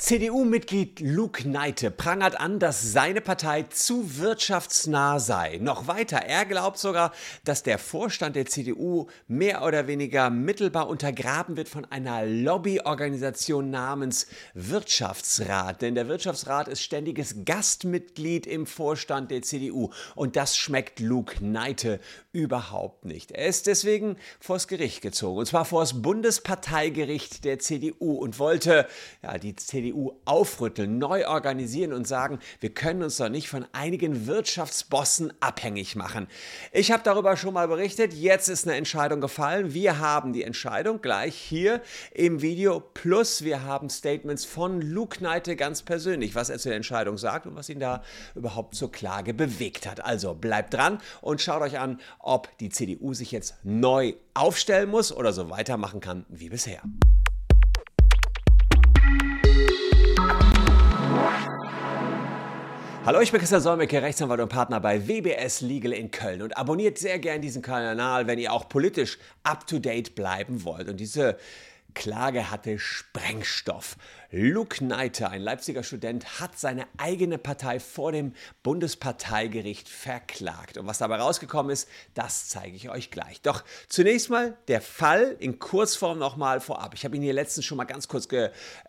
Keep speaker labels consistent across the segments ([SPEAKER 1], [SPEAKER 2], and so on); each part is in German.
[SPEAKER 1] CDU-Mitglied Luke Neite prangert an, dass seine Partei zu wirtschaftsnah sei. Noch weiter, er glaubt sogar, dass der Vorstand der CDU mehr oder weniger mittelbar untergraben wird von einer Lobbyorganisation namens Wirtschaftsrat. Denn der Wirtschaftsrat ist ständiges Gastmitglied im Vorstand der CDU. Und das schmeckt Luke Neite überhaupt nicht. Er ist deswegen vors Gericht gezogen. Und zwar vor das Bundesparteigericht der CDU und wollte ja, die CDU aufrütteln, neu organisieren und sagen, wir können uns doch nicht von einigen Wirtschaftsbossen abhängig machen. Ich habe darüber schon mal berichtet, jetzt ist eine Entscheidung gefallen. Wir haben die Entscheidung gleich hier im Video, plus wir haben Statements von Luke Neite ganz persönlich, was er zur Entscheidung sagt und was ihn da überhaupt zur Klage bewegt hat. Also bleibt dran und schaut euch an, ob die CDU sich jetzt neu aufstellen muss oder so weitermachen kann wie bisher. Hallo, ich bin Christian Solmecke, Rechtsanwalt und Partner bei WBS Legal in Köln und abonniert sehr gern diesen Kanal, wenn ihr auch politisch up-to-date bleiben wollt. Und diese Klage hatte Sprengstoff. Luke Neite, ein Leipziger Student, hat seine eigene Partei vor dem Bundesparteigericht verklagt. Und was dabei rausgekommen ist, das zeige ich euch gleich. Doch zunächst mal der Fall in Kurzform nochmal vorab. Ich habe ihn hier letztens schon mal ganz kurz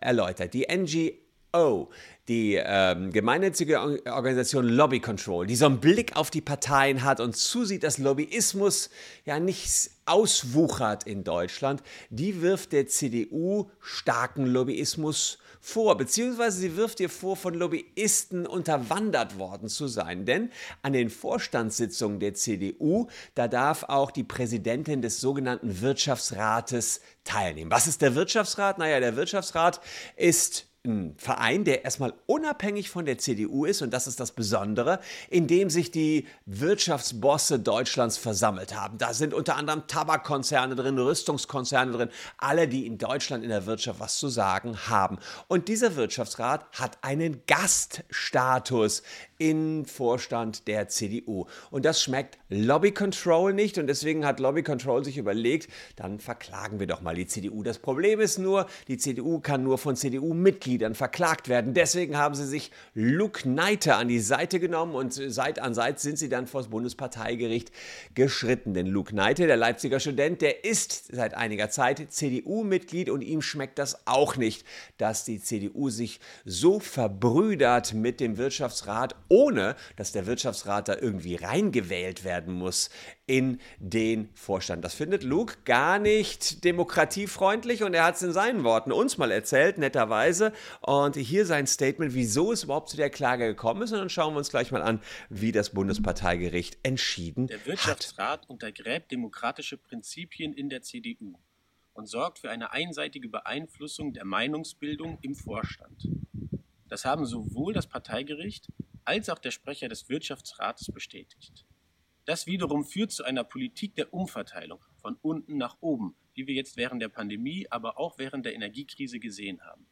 [SPEAKER 1] erläutert. Die NGO, die ähm, gemeinnützige Organisation Lobby Control, die so einen Blick auf die Parteien hat und zusieht, dass Lobbyismus ja nicht auswuchert in Deutschland, die wirft der CDU starken Lobbyismus vor, beziehungsweise sie wirft ihr vor, von Lobbyisten unterwandert worden zu sein. Denn an den Vorstandssitzungen der CDU, da darf auch die Präsidentin des sogenannten Wirtschaftsrates teilnehmen. Was ist der Wirtschaftsrat? Naja, der Wirtschaftsrat ist ein Verein, der erstmal unabhängig von der CDU ist, und das ist das Besondere, in dem sich die Wirtschaftsbosse Deutschlands versammelt haben. Da sind unter anderem Tabakkonzerne drin, Rüstungskonzerne drin, alle, die in Deutschland in der Wirtschaft was zu sagen haben. Und dieser Wirtschaftsrat hat einen Gaststatus im Vorstand der CDU. Und das schmeckt Lobby Control nicht und deswegen hat Lobby Control sich überlegt, dann verklagen wir doch mal die CDU. Das Problem ist nur, die CDU kann nur von CDU-Mitgliedern verklagt werden. Deswegen haben sie sich Luke Neiter an die Seite genommen und Seit an Seit sind sie dann vor das Bundesparteigericht geschritten. Denn Luke Neiter, der Leipziger Student, der ist seit einiger Zeit CDU-Mitglied und ihm schmeckt das auch nicht, dass die CDU sich so verbrüdert mit dem Wirtschaftsrat ohne dass der Wirtschaftsrat da irgendwie reingewählt werden muss in den Vorstand. Das findet Luke gar nicht demokratiefreundlich und er hat es in seinen Worten uns mal erzählt, netterweise. Und hier sein Statement, wieso es überhaupt zu der Klage gekommen ist. Und dann schauen wir uns gleich mal an, wie das Bundesparteigericht entschieden hat.
[SPEAKER 2] Der Wirtschaftsrat hat. untergräbt demokratische Prinzipien in der CDU und sorgt für eine einseitige Beeinflussung der Meinungsbildung im Vorstand. Das haben sowohl das Parteigericht als auch der Sprecher des Wirtschaftsrates bestätigt. Das wiederum führt zu einer Politik der Umverteilung von unten nach oben, wie wir jetzt während der Pandemie, aber auch während der Energiekrise gesehen haben.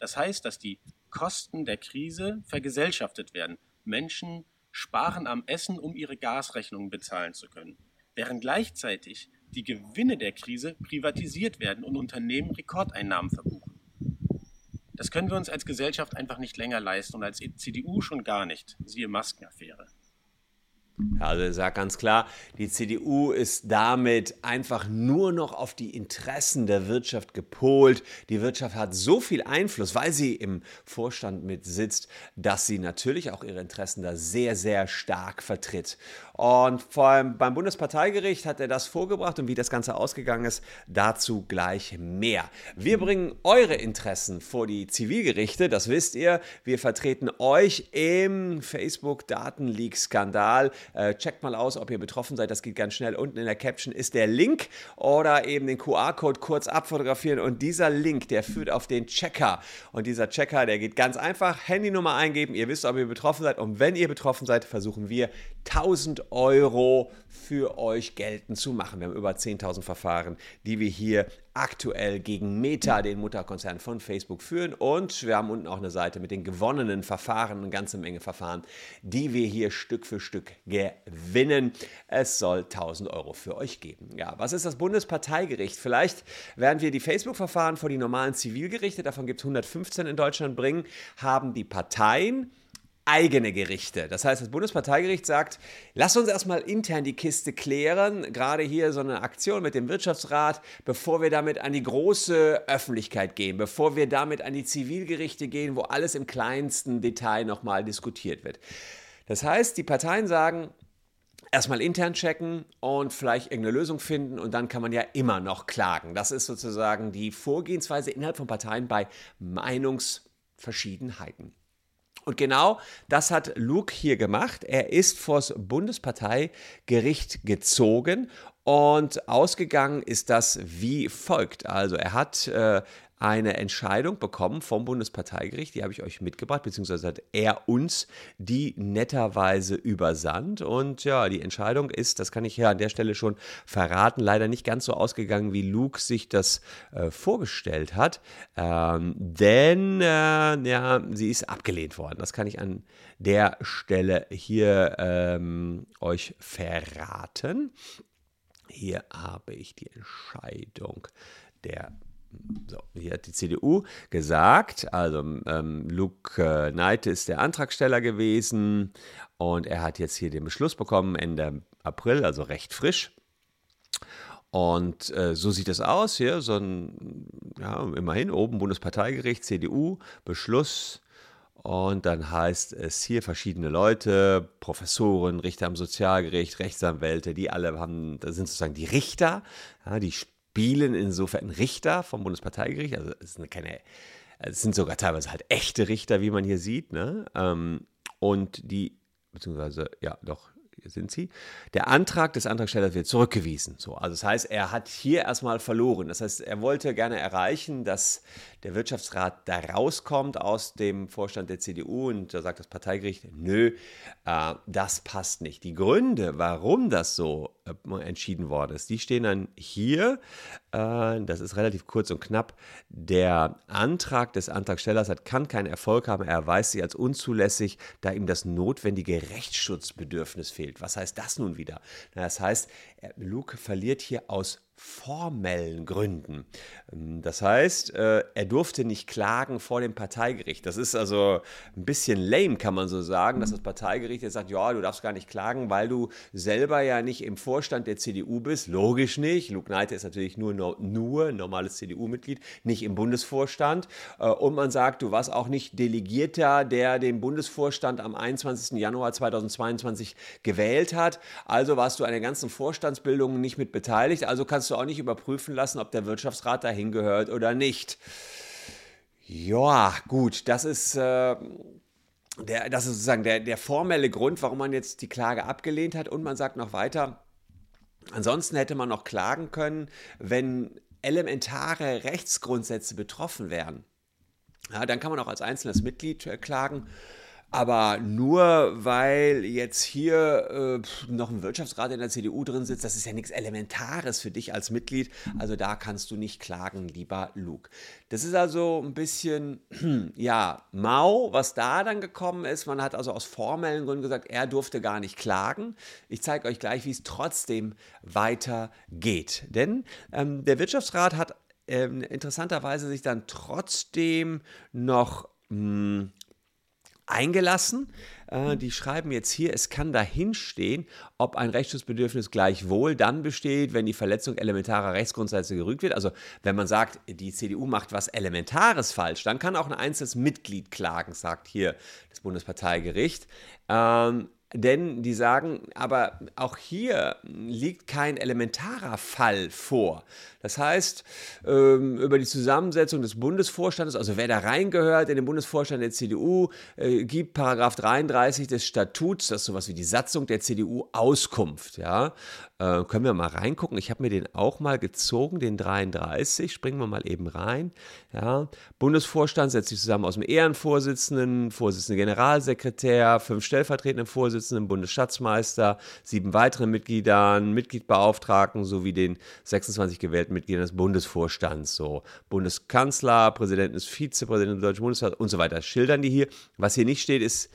[SPEAKER 2] Das heißt, dass die Kosten der Krise vergesellschaftet werden. Menschen sparen am Essen, um ihre Gasrechnungen bezahlen zu können, während gleichzeitig die Gewinne der Krise privatisiert werden und Unternehmen Rekordeinnahmen verbuchen. Das können wir uns als Gesellschaft einfach nicht länger leisten und als CDU schon gar nicht. Siehe Maskenaffäre.
[SPEAKER 1] Also er sagt ganz klar, die CDU ist damit einfach nur noch auf die Interessen der Wirtschaft gepolt. Die Wirtschaft hat so viel Einfluss, weil sie im Vorstand mit sitzt, dass sie natürlich auch ihre Interessen da sehr, sehr stark vertritt. Und vor allem beim Bundesparteigericht hat er das vorgebracht und wie das Ganze ausgegangen ist, dazu gleich mehr. Wir bringen eure Interessen vor die Zivilgerichte, das wisst ihr. Wir vertreten euch im Facebook-Datenleak-Skandal. Äh, checkt mal aus, ob ihr betroffen seid. Das geht ganz schnell. Unten in der Caption ist der Link oder eben den QR-Code kurz abfotografieren. Und dieser Link, der führt auf den Checker. Und dieser Checker, der geht ganz einfach. Handynummer eingeben. Ihr wisst, ob ihr betroffen seid. Und wenn ihr betroffen seid, versuchen wir, 1000 Euro für euch geltend zu machen. Wir haben über 10.000 Verfahren, die wir hier aktuell gegen Meta, den Mutterkonzern von Facebook, führen. Und wir haben unten auch eine Seite mit den gewonnenen Verfahren, eine ganze Menge Verfahren, die wir hier Stück für Stück gewinnen. Es soll 1000 Euro für euch geben. Ja, was ist das Bundesparteigericht? Vielleicht werden wir die Facebook-Verfahren vor die normalen Zivilgerichte, davon gibt es 115 in Deutschland, bringen, haben die Parteien eigene Gerichte. Das heißt, das Bundesparteigericht sagt, lass uns erstmal intern die Kiste klären, gerade hier so eine Aktion mit dem Wirtschaftsrat, bevor wir damit an die große Öffentlichkeit gehen, bevor wir damit an die Zivilgerichte gehen, wo alles im kleinsten Detail nochmal diskutiert wird. Das heißt, die Parteien sagen, erstmal intern checken und vielleicht irgendeine Lösung finden und dann kann man ja immer noch klagen. Das ist sozusagen die Vorgehensweise innerhalb von Parteien bei Meinungsverschiedenheiten. Und genau das hat Luke hier gemacht. Er ist vors Bundesparteigericht gezogen und ausgegangen ist das wie folgt. Also er hat äh, eine Entscheidung bekommen vom Bundesparteigericht, die habe ich euch mitgebracht, beziehungsweise hat er uns die netterweise übersandt. Und ja, die Entscheidung ist, das kann ich ja an der Stelle schon verraten, leider nicht ganz so ausgegangen, wie Luke sich das äh, vorgestellt hat. Ähm, denn äh, ja, sie ist abgelehnt worden. Das kann ich an der Stelle hier ähm, euch verraten. Hier habe ich die Entscheidung der so, hier hat die CDU gesagt, also ähm, Luke äh, Neite ist der Antragsteller gewesen und er hat jetzt hier den Beschluss bekommen Ende April, also recht frisch. Und äh, so sieht es aus hier, so ein, ja, immerhin oben Bundesparteigericht, CDU, Beschluss. Und dann heißt es hier verschiedene Leute, Professoren, Richter am Sozialgericht, Rechtsanwälte, die alle haben, das sind sozusagen die Richter, ja, die spielen insofern Richter vom Bundesparteigericht. Also es sind keine, es sind sogar teilweise halt echte Richter, wie man hier sieht. Ne? Ähm, und die, beziehungsweise, ja, doch, hier sind sie. Der Antrag des Antragstellers wird zurückgewiesen. So, also das heißt, er hat hier erstmal verloren. Das heißt, er wollte gerne erreichen, dass der Wirtschaftsrat da rauskommt aus dem Vorstand der CDU und da sagt das Parteigericht, nö, äh, das passt nicht. Die Gründe, warum das so äh, entschieden worden ist, die stehen dann hier. Äh, das ist relativ kurz und knapp. Der Antrag des Antragstellers hat, kann keinen Erfolg haben. Er erweist sich als unzulässig, da ihm das notwendige Rechtsschutzbedürfnis fehlt. Was heißt das nun wieder? Das heißt, Luke verliert hier aus formellen Gründen. Ähm, das heißt, äh, er durfte nicht klagen vor dem Parteigericht. Das ist also ein bisschen lame, kann man so sagen, dass das Parteigericht jetzt sagt, ja, du darfst gar nicht klagen, weil du selber ja nicht im Vorstand der CDU bist. Logisch nicht. Luke Neite ist natürlich nur, nur ein normales CDU-Mitglied, nicht im Bundesvorstand. Äh, und man sagt, du warst auch nicht Delegierter, der den Bundesvorstand am 21. Januar 2022 gewählt hat. Also warst du an der ganzen Vorstandsbildung nicht mit beteiligt. Also kannst du auch nicht überprüfen lassen, ob der Wirtschaftsrat dahin gehört oder nicht. Ja, gut, das ist. Äh, der, das ist sozusagen der, der formelle Grund, warum man jetzt die Klage abgelehnt hat. Und man sagt noch weiter, ansonsten hätte man noch klagen können, wenn elementare Rechtsgrundsätze betroffen wären. Ja, dann kann man auch als einzelnes Mitglied äh, klagen. Aber nur weil jetzt hier äh, noch ein Wirtschaftsrat in der CDU drin sitzt, das ist ja nichts Elementares für dich als Mitglied. Also da kannst du nicht klagen, lieber Luke. Das ist also ein bisschen, ja, mau, was da dann gekommen ist. Man hat also aus formellen Gründen gesagt, er durfte gar nicht klagen. Ich zeige euch gleich, wie es trotzdem weitergeht. Denn ähm, der Wirtschaftsrat hat ähm, interessanterweise sich dann trotzdem noch mh, hm, eingelassen. Äh, die schreiben jetzt hier, es kann dahinstehen, ob ein Rechtsschutzbedürfnis gleichwohl dann besteht, wenn die Verletzung elementarer Rechtsgrundsätze gerügt wird. Also wenn man sagt, die CDU macht was Elementares falsch, dann kann auch ein einzelnes Mitglied klagen, sagt hier das Bundesparteigericht. Ähm, denn die sagen, aber auch hier liegt kein elementarer Fall vor. Das heißt, ähm, über die Zusammensetzung des Bundesvorstandes, also wer da reingehört in den Bundesvorstand der CDU, äh, gibt Paragraph 33 des Statuts, das ist sowas wie die Satzung der CDU, Auskunft. Ja? Äh, können wir mal reingucken. Ich habe mir den auch mal gezogen, den 33. Springen wir mal eben rein. Ja. Bundesvorstand setzt sich zusammen aus dem Ehrenvorsitzenden, Vorsitzenden Generalsekretär, fünf stellvertretenden Vorsitzenden, Bundesschatzmeister, sieben weiteren Mitgliedern, Mitgliedbeauftragten sowie den 26 gewählten Mitgliedern des Bundesvorstands. So Bundeskanzler, Präsident des Vizepräsidenten des Deutschen Bundestags und so weiter. Schildern die hier. Was hier nicht steht, ist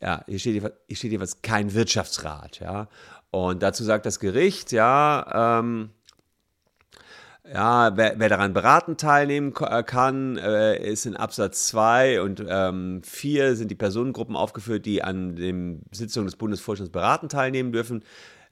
[SPEAKER 1] ja, hier steht, jeweils kein Wirtschaftsrat, ja. Und dazu sagt das Gericht, ja, ähm, ja, wer, wer, daran beraten teilnehmen äh, kann, äh, ist in Absatz 2 und ähm, 4 sind die Personengruppen aufgeführt, die an den Sitzungen des Bundesvorstands beraten teilnehmen dürfen.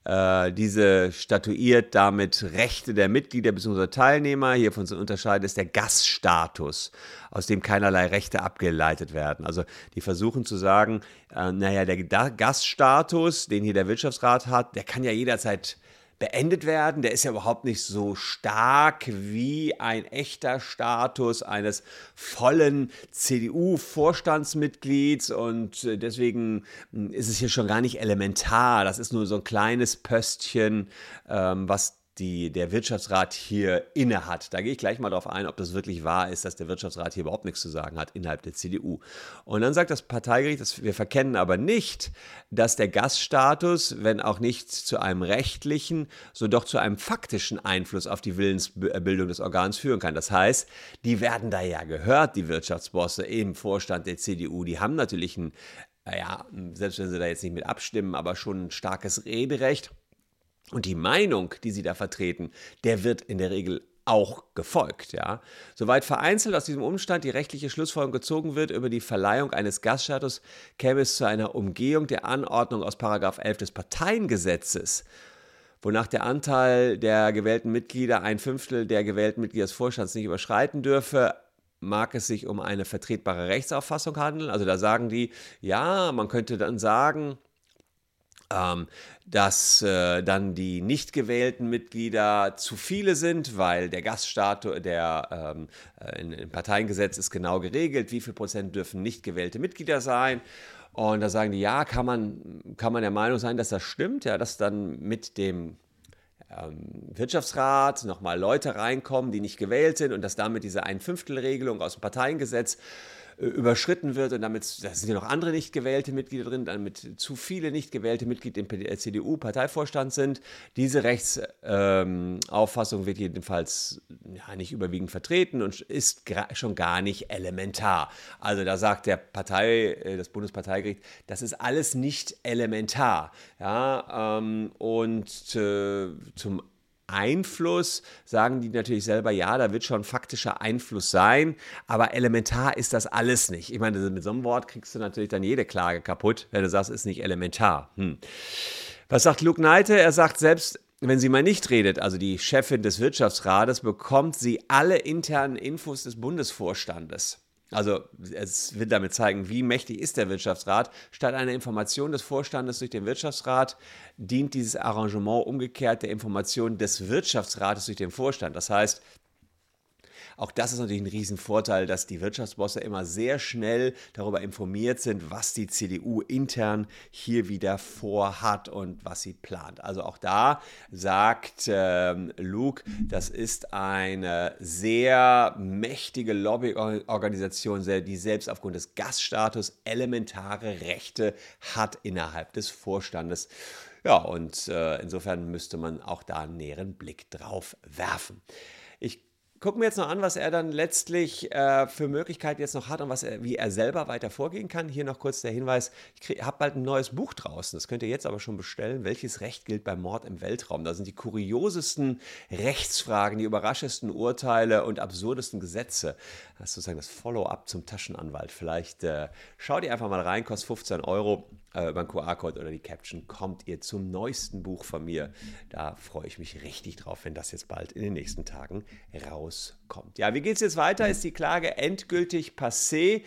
[SPEAKER 1] Äh, diese statuiert damit Rechte der Mitglieder bzw. Teilnehmer. Hiervon zu unterscheiden ist der Gaststatus, aus dem keinerlei Rechte abgeleitet werden. Also die versuchen zu sagen, äh, naja, der Gaststatus, den hier der Wirtschaftsrat hat, der kann ja jederzeit beendet werden. Der ist ja überhaupt nicht so stark wie ein echter Status eines vollen CDU-Vorstandsmitglieds und äh, deswegen hm, ist es hier schon gar nicht elementar. Das ist nur so ein kleines Pöstchen, ähm, was die der Wirtschaftsrat hier inne hat. Da gehe ich gleich mal darauf ein, ob das wirklich wahr ist, dass der Wirtschaftsrat hier überhaupt nichts zu sagen hat innerhalb der CDU. Und dann sagt das Parteigericht, dass wir verkennen aber nicht, dass der Gaststatus, wenn auch nicht zu einem rechtlichen, so doch zu einem faktischen Einfluss auf die Willensbildung des Organs führen kann. Das heißt, die werden da ja gehört, die Wirtschaftsbosse im Vorstand der CDU. Die haben natürlich ein, naja, selbst wenn sie da jetzt nicht mit abstimmen, aber schon ein starkes Rederecht. Und die Meinung, die sie da vertreten, der wird in der Regel auch gefolgt. Ja. Soweit vereinzelt aus diesem Umstand die rechtliche Schlussfolgerung gezogen wird über die Verleihung eines Gaststatus, käme es zu einer Umgehung der Anordnung aus 11 des Parteiengesetzes, wonach der Anteil der gewählten Mitglieder ein Fünftel der gewählten Mitglieder des Vorstands nicht überschreiten dürfe, mag es sich um eine vertretbare Rechtsauffassung handeln. Also da sagen die, ja, man könnte dann sagen, ähm, dass äh, dann die nicht gewählten Mitglieder zu viele sind, weil der Gaststatus, der ähm, äh, im Parteiengesetz ist genau geregelt, wie viel Prozent dürfen nicht gewählte Mitglieder sein. Und da sagen die, ja, kann man, kann man der Meinung sein, dass das stimmt, ja, dass dann mit dem ähm, Wirtschaftsrat nochmal Leute reinkommen, die nicht gewählt sind und dass damit diese Ein-Fünftel-Regelung aus dem Parteiengesetz überschritten wird und damit, da sind ja noch andere nicht gewählte Mitglieder drin, damit zu viele nicht gewählte Mitglieder im äh, CDU-Parteivorstand sind. Diese Rechtsauffassung ähm, wird jedenfalls ja, nicht überwiegend vertreten und ist schon gar nicht elementar. Also da sagt der Partei, äh, das Bundesparteigericht, das ist alles nicht elementar. Ja, ähm, und äh, zum Einfluss, sagen die natürlich selber, ja, da wird schon faktischer Einfluss sein, aber elementar ist das alles nicht. Ich meine, mit so einem Wort kriegst du natürlich dann jede Klage kaputt, wenn du sagst, ist nicht elementar. Hm. Was sagt Luke Neite? Er sagt selbst, wenn sie mal nicht redet, also die Chefin des Wirtschaftsrates, bekommt sie alle internen Infos des Bundesvorstandes. Also es wird damit zeigen, wie mächtig ist der Wirtschaftsrat. Statt einer Information des Vorstandes durch den Wirtschaftsrat dient dieses Arrangement umgekehrt der Information des Wirtschaftsrates durch den Vorstand. Das heißt, auch das ist natürlich ein Riesenvorteil, dass die Wirtschaftsbosse immer sehr schnell darüber informiert sind, was die CDU intern hier wieder vorhat und was sie plant. Also auch da sagt ähm, Luke, das ist eine sehr mächtige Lobbyorganisation, die selbst aufgrund des Gaststatus elementare Rechte hat innerhalb des Vorstandes. Ja, und äh, insofern müsste man auch da einen näheren Blick drauf werfen. Ich gucken wir jetzt noch an, was er dann letztlich äh, für Möglichkeiten jetzt noch hat und was er, wie er selber weiter vorgehen kann. Hier noch kurz der Hinweis, ich habe bald ein neues Buch draußen, das könnt ihr jetzt aber schon bestellen. Welches Recht gilt beim Mord im Weltraum? Da sind die kuriosesten Rechtsfragen, die überraschendsten Urteile und absurdesten Gesetze. Das ist sozusagen das Follow-up zum Taschenanwalt. Vielleicht äh, schaut ihr einfach mal rein, kostet 15 Euro äh, über den QR-Code oder die Caption kommt ihr zum neuesten Buch von mir. Da freue ich mich richtig drauf, wenn das jetzt bald in den nächsten Tagen rauskommt. Ja, wie geht es jetzt weiter? Ist die Klage endgültig passé?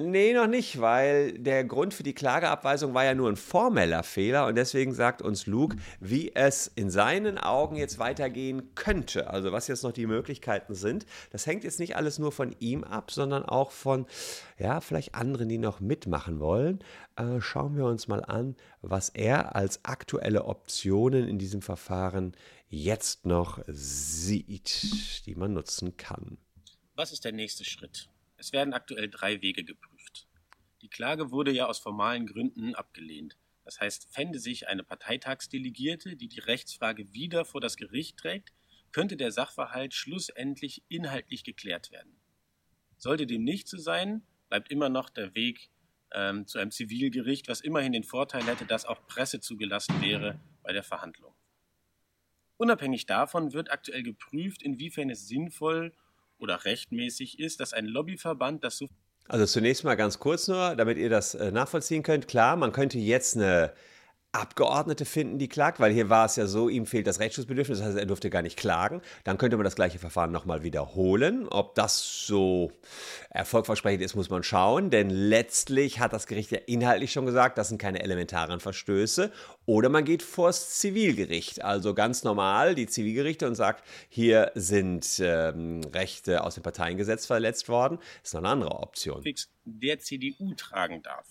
[SPEAKER 1] Nee, noch nicht, weil der Grund für die Klageabweisung war ja nur ein formeller Fehler und deswegen sagt uns Luke, wie es in seinen Augen jetzt weitergehen könnte. Also was jetzt noch die Möglichkeiten sind. Das hängt jetzt nicht alles nur von ihm ab, sondern auch von, ja, vielleicht anderen, die noch mitmachen wollen. Äh, schauen wir uns mal an, was er als aktuelle Optionen in diesem Verfahren jetzt noch sieht, die man nutzen kann.
[SPEAKER 2] Was ist der nächste Schritt? Es werden aktuell drei Wege geprüft. Die Klage wurde ja aus formalen Gründen abgelehnt. Das heißt, fände sich eine Parteitagsdelegierte, die die Rechtsfrage wieder vor das Gericht trägt, könnte der Sachverhalt schlussendlich inhaltlich geklärt werden. Sollte dem nicht so sein, bleibt immer noch der Weg ähm, zu einem Zivilgericht, was immerhin den Vorteil hätte, dass auch Presse zugelassen wäre bei der Verhandlung. Unabhängig davon wird aktuell geprüft, inwiefern es sinnvoll oder rechtmäßig ist, dass ein Lobbyverband das so.
[SPEAKER 1] Also zunächst mal ganz kurz nur, damit ihr das äh, nachvollziehen könnt. Klar, man könnte jetzt eine Abgeordnete finden, die klagt, weil hier war es ja so, ihm fehlt das Rechtsschutzbedürfnis, das heißt, er durfte gar nicht klagen. Dann könnte man das gleiche Verfahren nochmal wiederholen. Ob das so erfolgversprechend ist, muss man schauen, denn letztlich hat das Gericht ja inhaltlich schon gesagt, das sind keine elementaren Verstöße. Oder man geht vors Zivilgericht, also ganz normal die Zivilgerichte und sagt, hier sind ähm, Rechte aus dem Parteiengesetz verletzt worden. Das ist noch eine andere Option.
[SPEAKER 2] Der CDU tragen darf.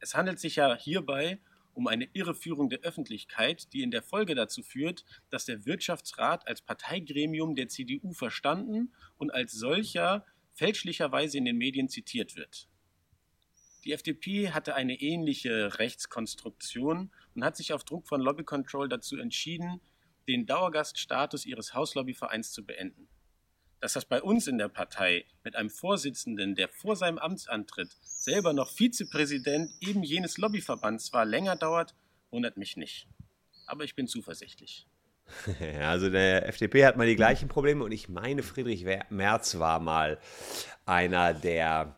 [SPEAKER 2] Es handelt sich ja hierbei um eine Irreführung der Öffentlichkeit, die in der Folge dazu führt, dass der Wirtschaftsrat als Parteigremium der CDU verstanden und als solcher fälschlicherweise in den Medien zitiert wird. Die FDP hatte eine ähnliche Rechtskonstruktion und hat sich auf Druck von Lobby Control dazu entschieden, den Dauergaststatus ihres Hauslobbyvereins zu beenden. Dass das bei uns in der Partei mit einem Vorsitzenden, der vor seinem Amtsantritt selber noch Vizepräsident eben jenes Lobbyverbands war, länger dauert, wundert mich nicht. Aber ich bin zuversichtlich.
[SPEAKER 1] Also der FDP hat mal die gleichen Probleme und ich meine, Friedrich Merz war mal einer der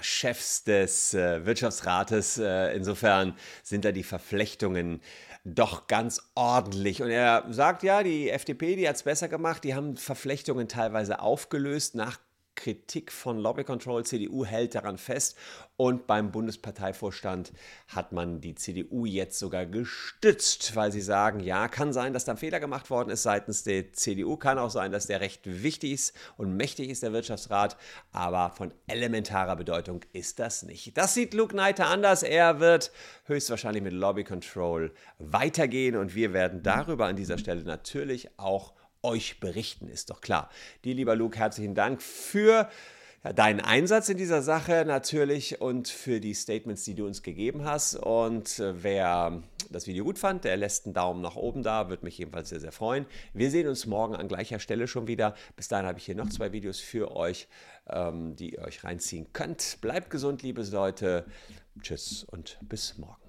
[SPEAKER 1] Chefs des äh, Wirtschaftsrates. Äh, insofern sind da die Verflechtungen doch ganz ordentlich. Und er sagt, ja, die FDP, die hat es besser gemacht, die haben Verflechtungen teilweise aufgelöst nach Kritik von Lobby Control. CDU hält daran fest und beim Bundesparteivorstand hat man die CDU jetzt sogar gestützt, weil sie sagen, ja, kann sein, dass da ein Fehler gemacht worden ist seitens der CDU, kann auch sein, dass der recht wichtig ist und mächtig ist, der Wirtschaftsrat, aber von elementarer Bedeutung ist das nicht. Das sieht Luke Neiter anders. Er wird höchstwahrscheinlich mit Lobby Control weitergehen und wir werden darüber an dieser Stelle natürlich auch euch berichten, ist doch klar. Dir, lieber Luke, herzlichen Dank für deinen Einsatz in dieser Sache natürlich und für die Statements, die du uns gegeben hast. Und äh, wer das Video gut fand, der lässt einen Daumen nach oben da, würde mich jedenfalls sehr, sehr freuen. Wir sehen uns morgen an gleicher Stelle schon wieder. Bis dahin habe ich hier noch zwei Videos für euch, ähm, die ihr euch reinziehen könnt. Bleibt gesund, liebe Leute. Tschüss und bis morgen.